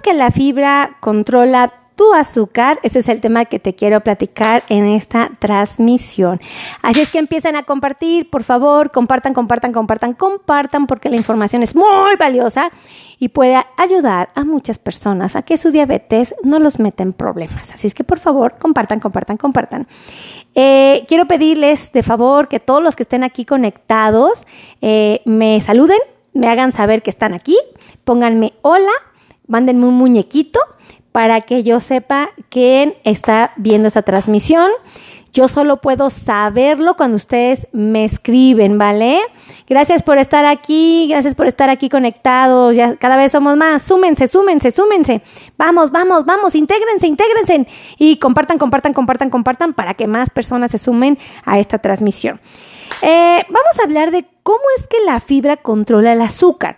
que la fibra controla tu azúcar. Ese es el tema que te quiero platicar en esta transmisión. Así es que empiecen a compartir, por favor, compartan, compartan, compartan, compartan, porque la información es muy valiosa y puede ayudar a muchas personas a que su diabetes no los meta en problemas. Así es que, por favor, compartan, compartan, compartan. Eh, quiero pedirles de favor que todos los que estén aquí conectados eh, me saluden, me hagan saber que están aquí, pónganme hola, mándenme un muñequito para que yo sepa quién está viendo esta transmisión. Yo solo puedo saberlo cuando ustedes me escriben, ¿vale? Gracias por estar aquí, gracias por estar aquí conectados. Cada vez somos más. Súmense, súmense, súmense. Vamos, vamos, vamos, intégrense, intégrense y compartan, compartan, compartan, compartan para que más personas se sumen a esta transmisión. Eh, vamos a hablar de cómo es que la fibra controla el azúcar.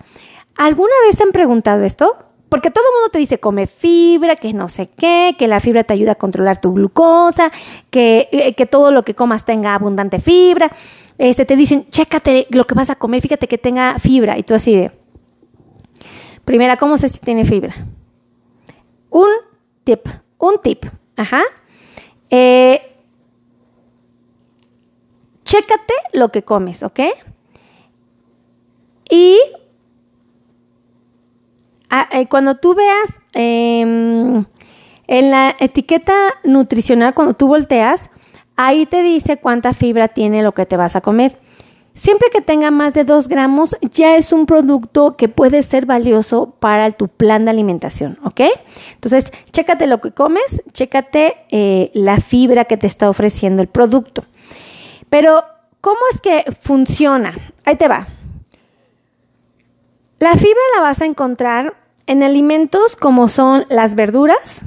¿Alguna vez han preguntado esto? Porque todo mundo te dice come fibra, que no sé qué, que la fibra te ayuda a controlar tu glucosa, que, eh, que todo lo que comas tenga abundante fibra. Este, te dicen, chécate lo que vas a comer, fíjate que tenga fibra. Y tú así de, primera, ¿cómo sé si tiene fibra? Un tip, un tip, ajá. Eh, chécate lo que comes, ¿ok? Y Ah, eh, cuando tú veas em, en la etiqueta nutricional, cuando tú volteas, ahí te dice cuánta fibra tiene lo que te vas a comer. Siempre que tenga más de 2 gramos, ya es un producto que puede ser valioso para tu plan de alimentación, ¿ok? Entonces, chécate lo que comes, chécate eh, la fibra que te está ofreciendo el producto. Pero, ¿cómo es que funciona? Ahí te va. La fibra la vas a encontrar en alimentos como son las verduras,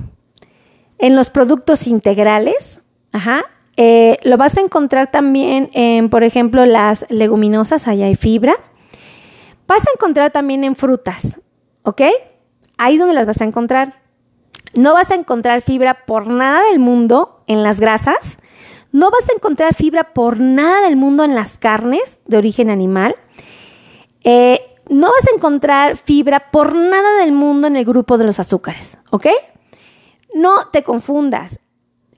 en los productos integrales, ajá, eh, lo vas a encontrar también en, por ejemplo, las leguminosas, allá hay fibra. Vas a encontrar también en frutas, ¿ok? Ahí es donde las vas a encontrar. No vas a encontrar fibra por nada del mundo en las grasas. No vas a encontrar fibra por nada del mundo en las carnes de origen animal. Eh, no vas a encontrar fibra por nada del mundo en el grupo de los azúcares, ¿ok? No te confundas.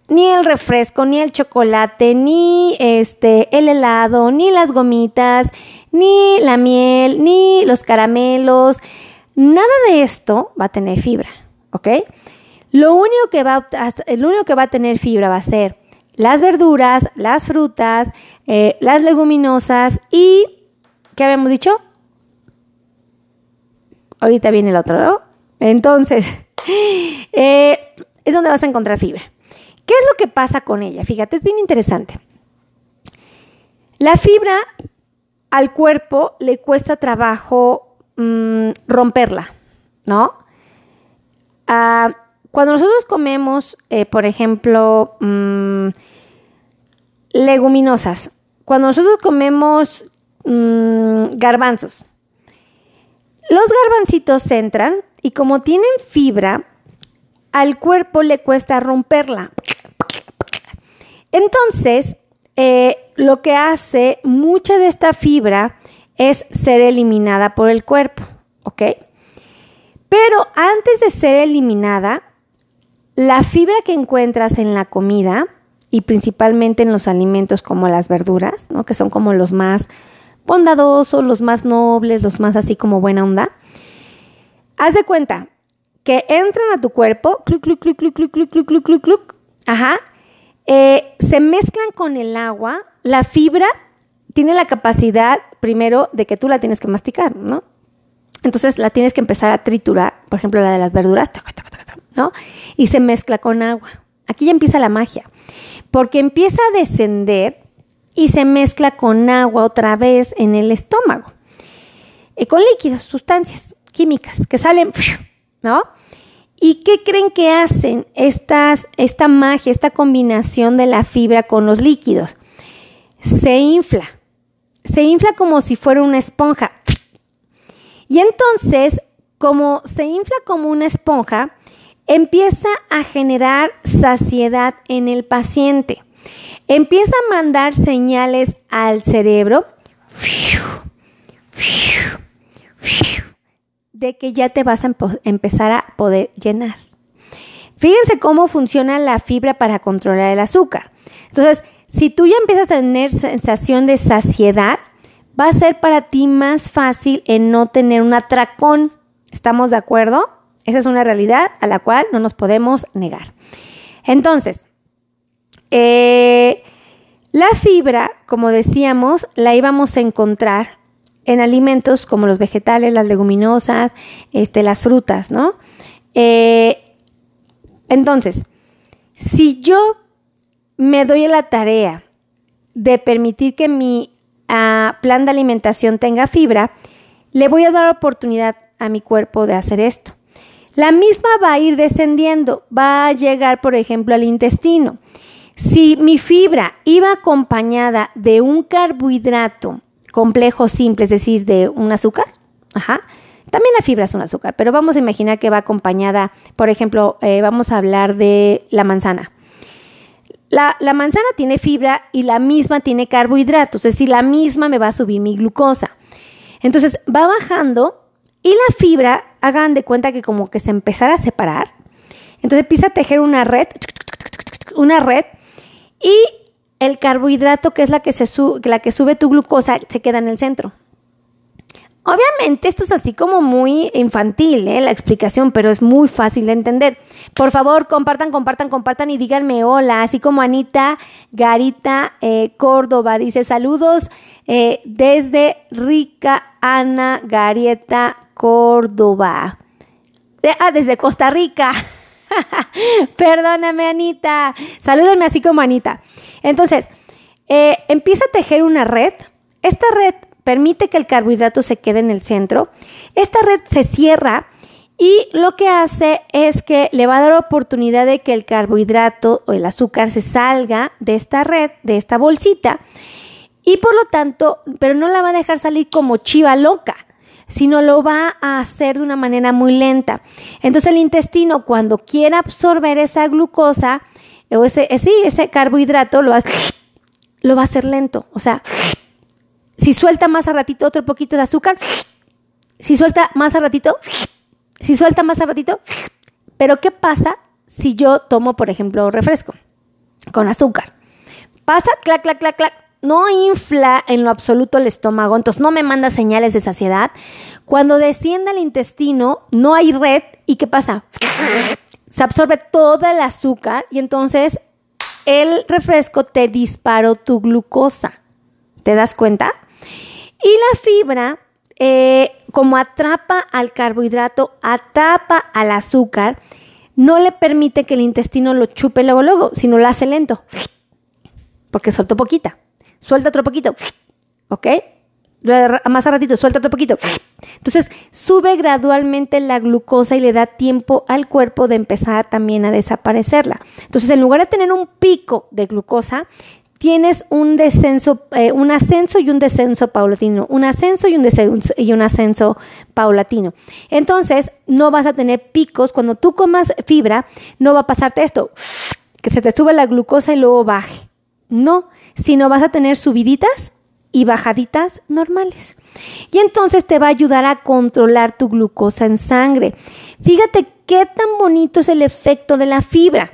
Ni el refresco, ni el chocolate, ni este el helado, ni las gomitas, ni la miel, ni los caramelos, nada de esto va a tener fibra, ¿ok? Lo único que va a, el único que va a tener fibra va a ser las verduras, las frutas, eh, las leguminosas y ¿qué habíamos dicho? Ahorita viene el otro, ¿no? Entonces, eh, es donde vas a encontrar fibra. ¿Qué es lo que pasa con ella? Fíjate, es bien interesante. La fibra al cuerpo le cuesta trabajo mm, romperla, ¿no? Ah, cuando nosotros comemos, eh, por ejemplo, mm, leguminosas, cuando nosotros comemos mm, garbanzos, los garbancitos entran y como tienen fibra, al cuerpo le cuesta romperla. Entonces, eh, lo que hace mucha de esta fibra es ser eliminada por el cuerpo, ¿ok? Pero antes de ser eliminada, la fibra que encuentras en la comida y principalmente en los alimentos como las verduras, ¿no? que son como los más bondadosos, los más nobles, los más así como buena onda. Haz de cuenta que entran a tu cuerpo, cluc, cluc, cluc, cluc, cluc, cluc, cluc, cluc, cluc, ajá, eh, se mezclan con el agua, la fibra tiene la capacidad, primero, de que tú la tienes que masticar, ¿no? Entonces la tienes que empezar a triturar, por ejemplo, la de las verduras, ¿no? Y se mezcla con agua. Aquí ya empieza la magia, porque empieza a descender y se mezcla con agua otra vez en el estómago. Y con líquidos, sustancias químicas que salen, ¿no? ¿Y qué creen que hacen estas, esta magia, esta combinación de la fibra con los líquidos? Se infla. Se infla como si fuera una esponja. Y entonces, como se infla como una esponja, empieza a generar saciedad en el paciente empieza a mandar señales al cerebro de que ya te vas a empezar a poder llenar. Fíjense cómo funciona la fibra para controlar el azúcar. Entonces, si tú ya empiezas a tener sensación de saciedad, va a ser para ti más fácil en no tener un atracón. ¿Estamos de acuerdo? Esa es una realidad a la cual no nos podemos negar. Entonces, eh, la fibra, como decíamos, la íbamos a encontrar en alimentos como los vegetales, las leguminosas, este, las frutas, ¿no? Eh, entonces, si yo me doy la tarea de permitir que mi ah, plan de alimentación tenga fibra, le voy a dar oportunidad a mi cuerpo de hacer esto. La misma va a ir descendiendo, va a llegar, por ejemplo, al intestino. Si mi fibra iba acompañada de un carbohidrato complejo simple, es decir, de un azúcar, ajá, también la fibra es un azúcar, pero vamos a imaginar que va acompañada, por ejemplo, eh, vamos a hablar de la manzana. La, la, manzana tiene fibra y la misma tiene carbohidratos, es decir, la misma me va a subir mi glucosa. Entonces va bajando y la fibra, hagan de cuenta que como que se empezara a separar. Entonces empieza a tejer una red, una red y el carbohidrato, que es la que, se la que sube tu glucosa, se queda en el centro. Obviamente esto es así como muy infantil, ¿eh? la explicación, pero es muy fácil de entender. Por favor, compartan, compartan, compartan y díganme hola, así como Anita Garita eh, Córdoba dice saludos eh, desde Rica Ana Garieta Córdoba. ah, desde Costa Rica. Perdóname, Anita. Salúdenme así como Anita. Entonces, eh, empieza a tejer una red. Esta red permite que el carbohidrato se quede en el centro. Esta red se cierra y lo que hace es que le va a dar oportunidad de que el carbohidrato o el azúcar se salga de esta red, de esta bolsita. Y por lo tanto, pero no la va a dejar salir como chiva loca sino lo va a hacer de una manera muy lenta. Entonces el intestino cuando quiera absorber esa glucosa o ese, eh, ese carbohidrato lo va, lo va a hacer lento. O sea, si suelta más a ratito otro poquito de azúcar, si suelta más a ratito, si suelta más a ratito, pero ¿qué pasa si yo tomo, por ejemplo, refresco con azúcar? Pasa, clac, clac, clac, clac, no infla en lo absoluto el estómago, entonces no me manda señales de saciedad. Cuando desciende al intestino, no hay red y ¿qué pasa? Se absorbe todo el azúcar y entonces el refresco te disparó tu glucosa. ¿Te das cuenta? Y la fibra, eh, como atrapa al carbohidrato, atrapa al azúcar, no le permite que el intestino lo chupe luego, luego, sino lo hace lento, porque soltó poquita suelta otro poquito, ¿ok? Más a ratito, suelta otro poquito. Entonces, sube gradualmente la glucosa y le da tiempo al cuerpo de empezar también a desaparecerla. Entonces, en lugar de tener un pico de glucosa, tienes un descenso, eh, un ascenso y un descenso paulatino, un ascenso y un descenso y un ascenso paulatino. Entonces, no vas a tener picos cuando tú comas fibra, no va a pasarte esto, que se te sube la glucosa y luego baje. No, sino vas a tener subiditas y bajaditas normales. Y entonces te va a ayudar a controlar tu glucosa en sangre. Fíjate qué tan bonito es el efecto de la fibra.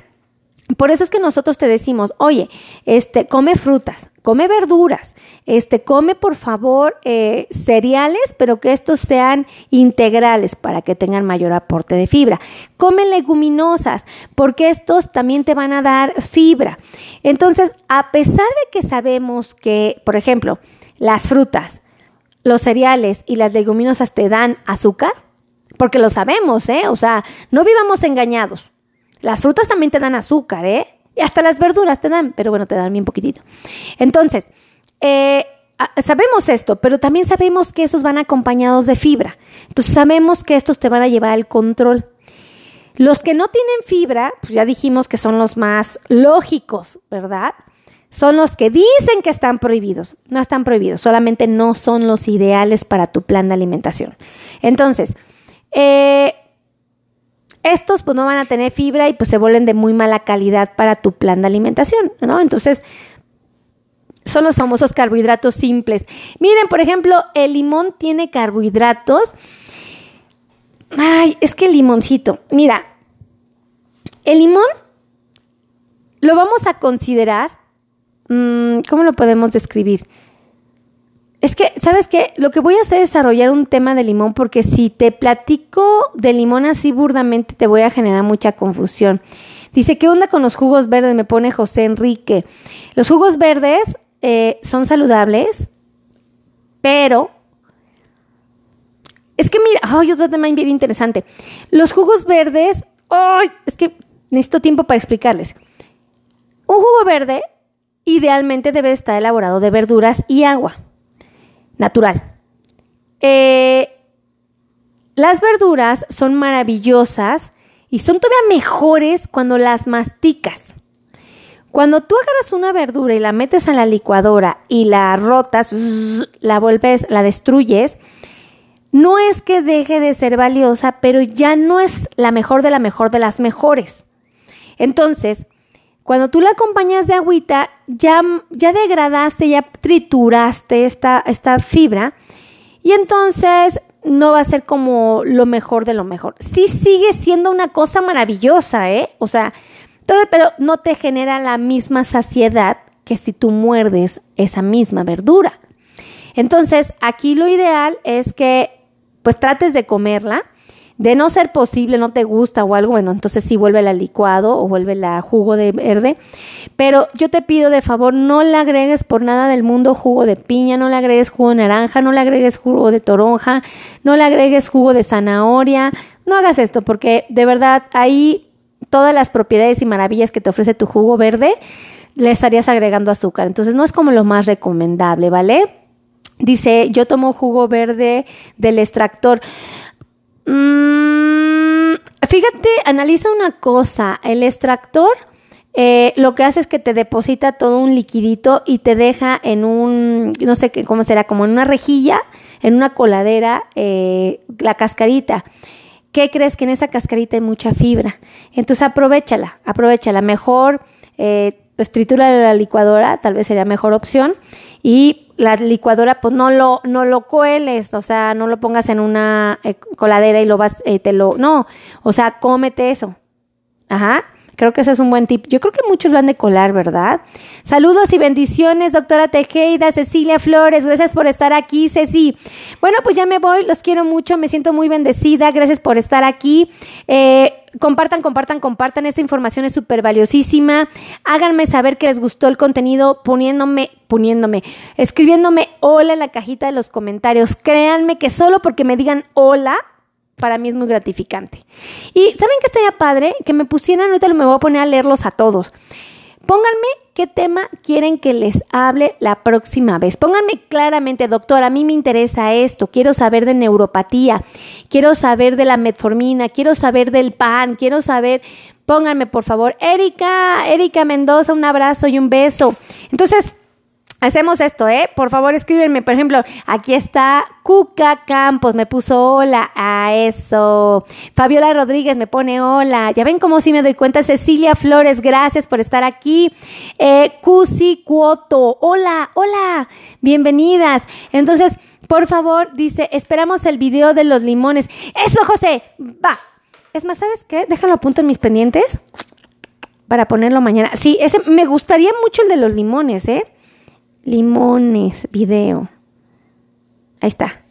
Por eso es que nosotros te decimos, oye, este, come frutas, come verduras, este, come por favor eh, cereales, pero que estos sean integrales para que tengan mayor aporte de fibra. Come leguminosas, porque estos también te van a dar fibra. Entonces, a pesar de que sabemos que, por ejemplo, las frutas, los cereales y las leguminosas te dan azúcar, porque lo sabemos, ¿eh? O sea, no vivamos engañados. Las frutas también te dan azúcar, ¿eh? Y hasta las verduras te dan, pero bueno, te dan bien poquitito. Entonces, eh, sabemos esto, pero también sabemos que esos van acompañados de fibra. Entonces sabemos que estos te van a llevar al control. Los que no tienen fibra, pues ya dijimos que son los más lógicos, ¿verdad? Son los que dicen que están prohibidos. No están prohibidos, solamente no son los ideales para tu plan de alimentación. Entonces, eh, estos pues no van a tener fibra y pues se vuelven de muy mala calidad para tu plan de alimentación, ¿no? Entonces, son los famosos carbohidratos simples. Miren, por ejemplo, el limón tiene carbohidratos Ay, es que el limoncito. Mira, el limón lo vamos a considerar. Mm, ¿Cómo lo podemos describir? Es que, ¿sabes qué? Lo que voy a hacer es desarrollar un tema de limón porque si te platico de limón así burdamente te voy a generar mucha confusión. Dice, ¿qué onda con los jugos verdes? Me pone José Enrique. Los jugos verdes eh, son saludables, pero... Es que mira, ay, otro tema bien interesante. Los jugos verdes, ay, es que necesito tiempo para explicarles. Un jugo verde idealmente debe estar elaborado de verduras y agua natural. Eh, las verduras son maravillosas y son todavía mejores cuando las masticas. Cuando tú agarras una verdura y la metes a la licuadora y la rotas, la vuelves, la destruyes, no es que deje de ser valiosa, pero ya no es la mejor de la mejor de las mejores. Entonces, cuando tú la acompañas de agüita, ya, ya degradaste, ya trituraste esta, esta fibra y entonces no va a ser como lo mejor de lo mejor. Sí sigue siendo una cosa maravillosa, ¿eh? O sea, pero no te genera la misma saciedad que si tú muerdes esa misma verdura. Entonces, aquí lo ideal es que pues trates de comerla de no ser posible, no te gusta o algo, bueno, entonces sí vuelve al licuado o vuelve la jugo de verde. Pero yo te pido de favor, no le agregues por nada del mundo jugo de piña, no le agregues jugo de naranja, no le agregues jugo de toronja, no le agregues jugo de zanahoria. No hagas esto porque de verdad ahí todas las propiedades y maravillas que te ofrece tu jugo verde le estarías agregando azúcar. Entonces no es como lo más recomendable, ¿vale? Dice, yo tomo jugo verde del extractor. Mm, fíjate, analiza una cosa. El extractor eh, lo que hace es que te deposita todo un liquidito y te deja en un, no sé qué, cómo será, como en una rejilla, en una coladera, eh, la cascarita. ¿Qué crees? Que en esa cascarita hay mucha fibra. Entonces aprovechala, aprovechala. Mejor, eh, pues tritura la licuadora, tal vez sería mejor opción. Y la licuadora, pues no lo, no lo cueles, o sea, no lo pongas en una eh, coladera y lo vas, eh, te lo, no, o sea, cómete eso. Ajá. Creo que ese es un buen tip. Yo creo que muchos lo han de colar, ¿verdad? Saludos y bendiciones, doctora Tejeda, Cecilia Flores. Gracias por estar aquí, Ceci. Bueno, pues ya me voy. Los quiero mucho. Me siento muy bendecida. Gracias por estar aquí. Eh, compartan, compartan, compartan. Esta información es súper valiosísima. Háganme saber que les gustó el contenido poniéndome, poniéndome, escribiéndome hola en la cajita de los comentarios. Créanme que solo porque me digan hola para mí es muy gratificante. Y ¿saben qué estaría padre? Que me pusieran, ahorita me voy a poner a leerlos a todos. Pónganme qué tema quieren que les hable la próxima vez. Pónganme claramente, doctor, a mí me interesa esto, quiero saber de neuropatía, quiero saber de la metformina, quiero saber del pan, quiero saber, pónganme por favor, Erika, Erika Mendoza, un abrazo y un beso. Entonces, Hacemos esto, ¿eh? Por favor, escríbenme. Por ejemplo, aquí está Cuca Campos, me puso hola a eso. Fabiola Rodríguez me pone hola. Ya ven cómo sí me doy cuenta. Cecilia Flores, gracias por estar aquí. Eh, Cusi Cuoto, hola, hola, bienvenidas. Entonces, por favor, dice, esperamos el video de los limones. Eso, José, va. Es más, ¿sabes qué? Déjalo a punto en mis pendientes para ponerlo mañana. Sí, ese me gustaría mucho el de los limones, ¿eh? Limones, video. Ahí está.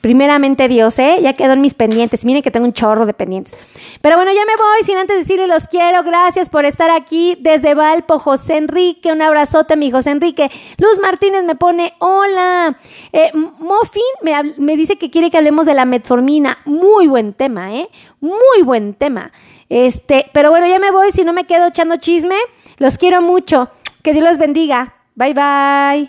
Primeramente Dios, ¿eh? Ya quedó en mis pendientes. Miren que tengo un chorro de pendientes. Pero bueno, ya me voy sin antes decirle los quiero. Gracias por estar aquí desde Valpo. José Enrique, un abrazote, mi José Enrique. Luz Martínez me pone hola. Eh, Mofin me, me dice que quiere que hablemos de la metformina. Muy buen tema, ¿eh? Muy buen tema. Este, pero bueno, ya me voy. Si no me quedo echando chisme, los quiero mucho. Que Dios los bendiga. Bye bye.